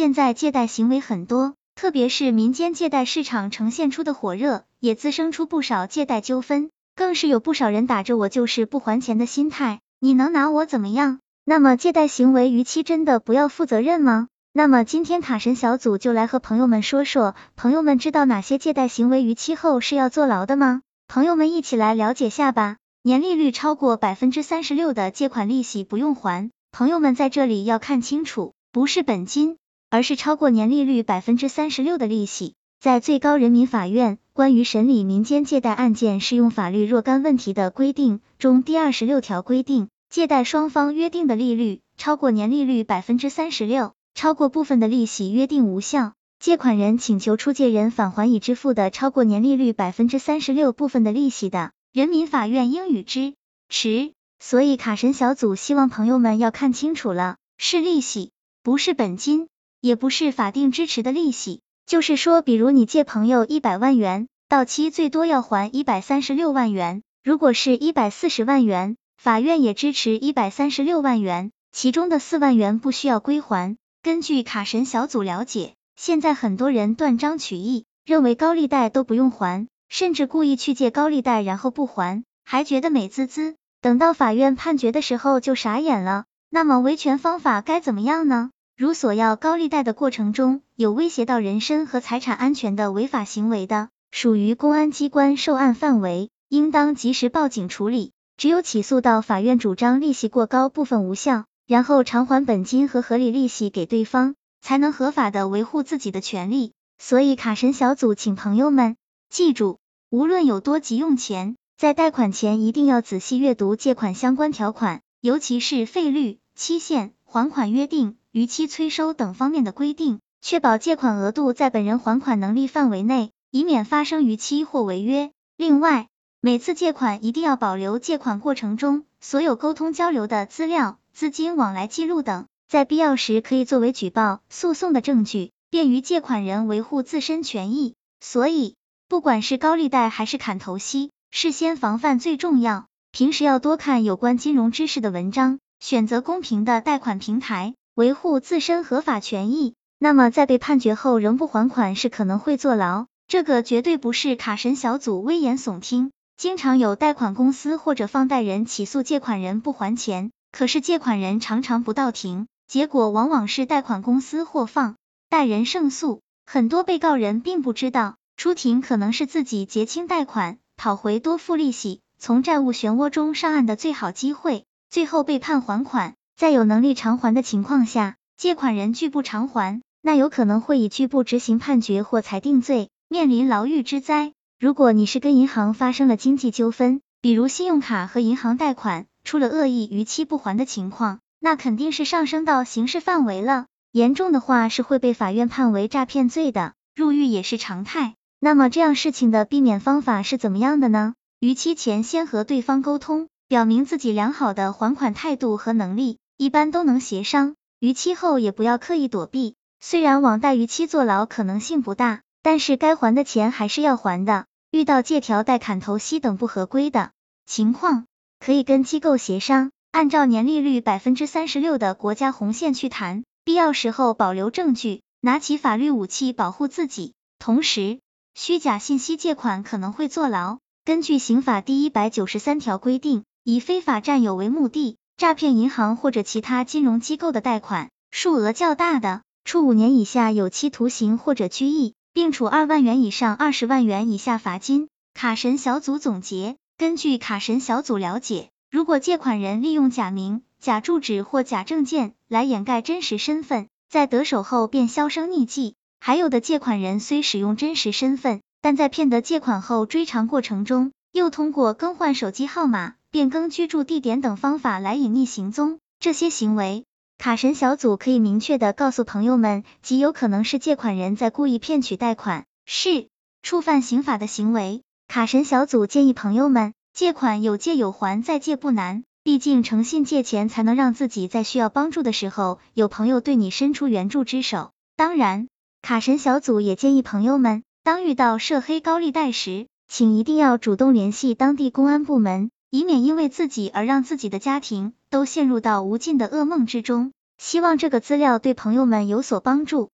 现在借贷行为很多，特别是民间借贷市场呈现出的火热，也滋生出不少借贷纠纷，更是有不少人打着我就是不还钱的心态，你能拿我怎么样？那么借贷行为逾期真的不要负责任吗？那么今天卡神小组就来和朋友们说说，朋友们知道哪些借贷行为逾期后是要坐牢的吗？朋友们一起来了解下吧。年利率超过百分之三十六的借款利息不用还，朋友们在这里要看清楚，不是本金，而是超过年利率百分之三十六的利息。在最高人民法院关于审理民间借贷案件适用法律若干问题的规定中第二十六条规定，借贷双方约定的利率超过年利率百分之三十六，超过部分的利息约定无效。借款人请求出借人返还已支付的超过年利率百分之三十六部分的利息的。人民法院应予支持，所以卡神小组希望朋友们要看清楚了，是利息，不是本金，也不是法定支持的利息。就是说，比如你借朋友一百万元，到期最多要还一百三十六万元，如果是一百四十万元，法院也支持一百三十六万元，其中的四万元不需要归还。根据卡神小组了解，现在很多人断章取义，认为高利贷都不用还。甚至故意去借高利贷，然后不还，还觉得美滋滋。等到法院判决的时候就傻眼了。那么维权方法该怎么样呢？如索要高利贷的过程中有威胁到人身和财产安全的违法行为的，属于公安机关受案范围，应当及时报警处理。只有起诉到法院主张利息过高，部分无效，然后偿还本金和合理利息给对方，才能合法的维护自己的权利。所以卡神小组请朋友们记住。无论有多急用钱，在贷款前一定要仔细阅读借款相关条款，尤其是费率、期限、还款约定、逾期催收等方面的规定，确保借款额度在本人还款能力范围内，以免发生逾期或违约。另外，每次借款一定要保留借款过程中所有沟通交流的资料、资金往来记录等，在必要时可以作为举报、诉讼的证据，便于借款人维护自身权益。所以。不管是高利贷还是砍头息，事先防范最重要。平时要多看有关金融知识的文章，选择公平的贷款平台，维护自身合法权益。那么在被判决后仍不还款，是可能会坐牢。这个绝对不是卡神小组危言耸听。经常有贷款公司或者放贷人起诉借款人不还钱，可是借款人常常不到庭，结果往往是贷款公司或放贷人胜诉。很多被告人并不知道。出庭可能是自己结清贷款，讨回多付利息，从债务漩涡中上岸的最好机会。最后被判还款，在有能力偿还的情况下，借款人拒不偿还，那有可能会以拒不执行判决或裁定罪，面临牢狱之灾。如果你是跟银行发生了经济纠纷，比如信用卡和银行贷款出了恶意逾期不还的情况，那肯定是上升到刑事范围了，严重的话是会被法院判为诈骗罪的，入狱也是常态。那么这样事情的避免方法是怎么样的呢？逾期前先和对方沟通，表明自己良好的还款态度和能力，一般都能协商。逾期后也不要刻意躲避，虽然网贷逾期坐牢可能性不大，但是该还的钱还是要还的。遇到借条贷、砍头息等不合规的情况，可以跟机构协商，按照年利率百分之三十六的国家红线去谈，必要时候保留证据，拿起法律武器保护自己，同时。虚假信息借款可能会坐牢。根据刑法第一百九十三条规定，以非法占有为目的诈骗银行或者其他金融机构的贷款，数额较大的，处五年以下有期徒刑或者拘役，并处二万元以上二十万元以下罚金。卡神小组总结：根据卡神小组了解，如果借款人利用假名、假住址或假证件来掩盖真实身份，在得手后便销声匿迹。还有的借款人虽使用真实身份，但在骗得借款后追偿过程中，又通过更换手机号码、变更居住地点等方法来隐匿行踪。这些行为，卡神小组可以明确的告诉朋友们，极有可能是借款人在故意骗取贷款，是触犯刑法的行为。卡神小组建议朋友们，借款有借有还，再借不难。毕竟诚信借钱，才能让自己在需要帮助的时候，有朋友对你伸出援助之手。当然。卡神小组也建议朋友们，当遇到涉黑高利贷时，请一定要主动联系当地公安部门，以免因为自己而让自己的家庭都陷入到无尽的噩梦之中。希望这个资料对朋友们有所帮助。